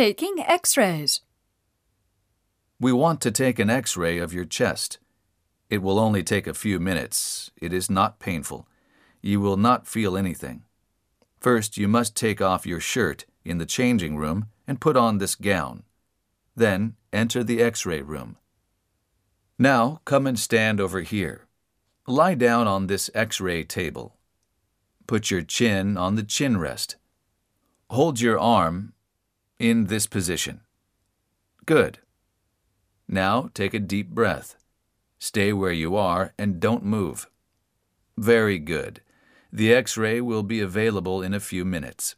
Taking x rays. We want to take an x ray of your chest. It will only take a few minutes. It is not painful. You will not feel anything. First, you must take off your shirt in the changing room and put on this gown. Then, enter the x ray room. Now, come and stand over here. Lie down on this x ray table. Put your chin on the chin rest. Hold your arm in this position. Good. Now take a deep breath. Stay where you are and don't move. Very good. The x ray will be available in a few minutes.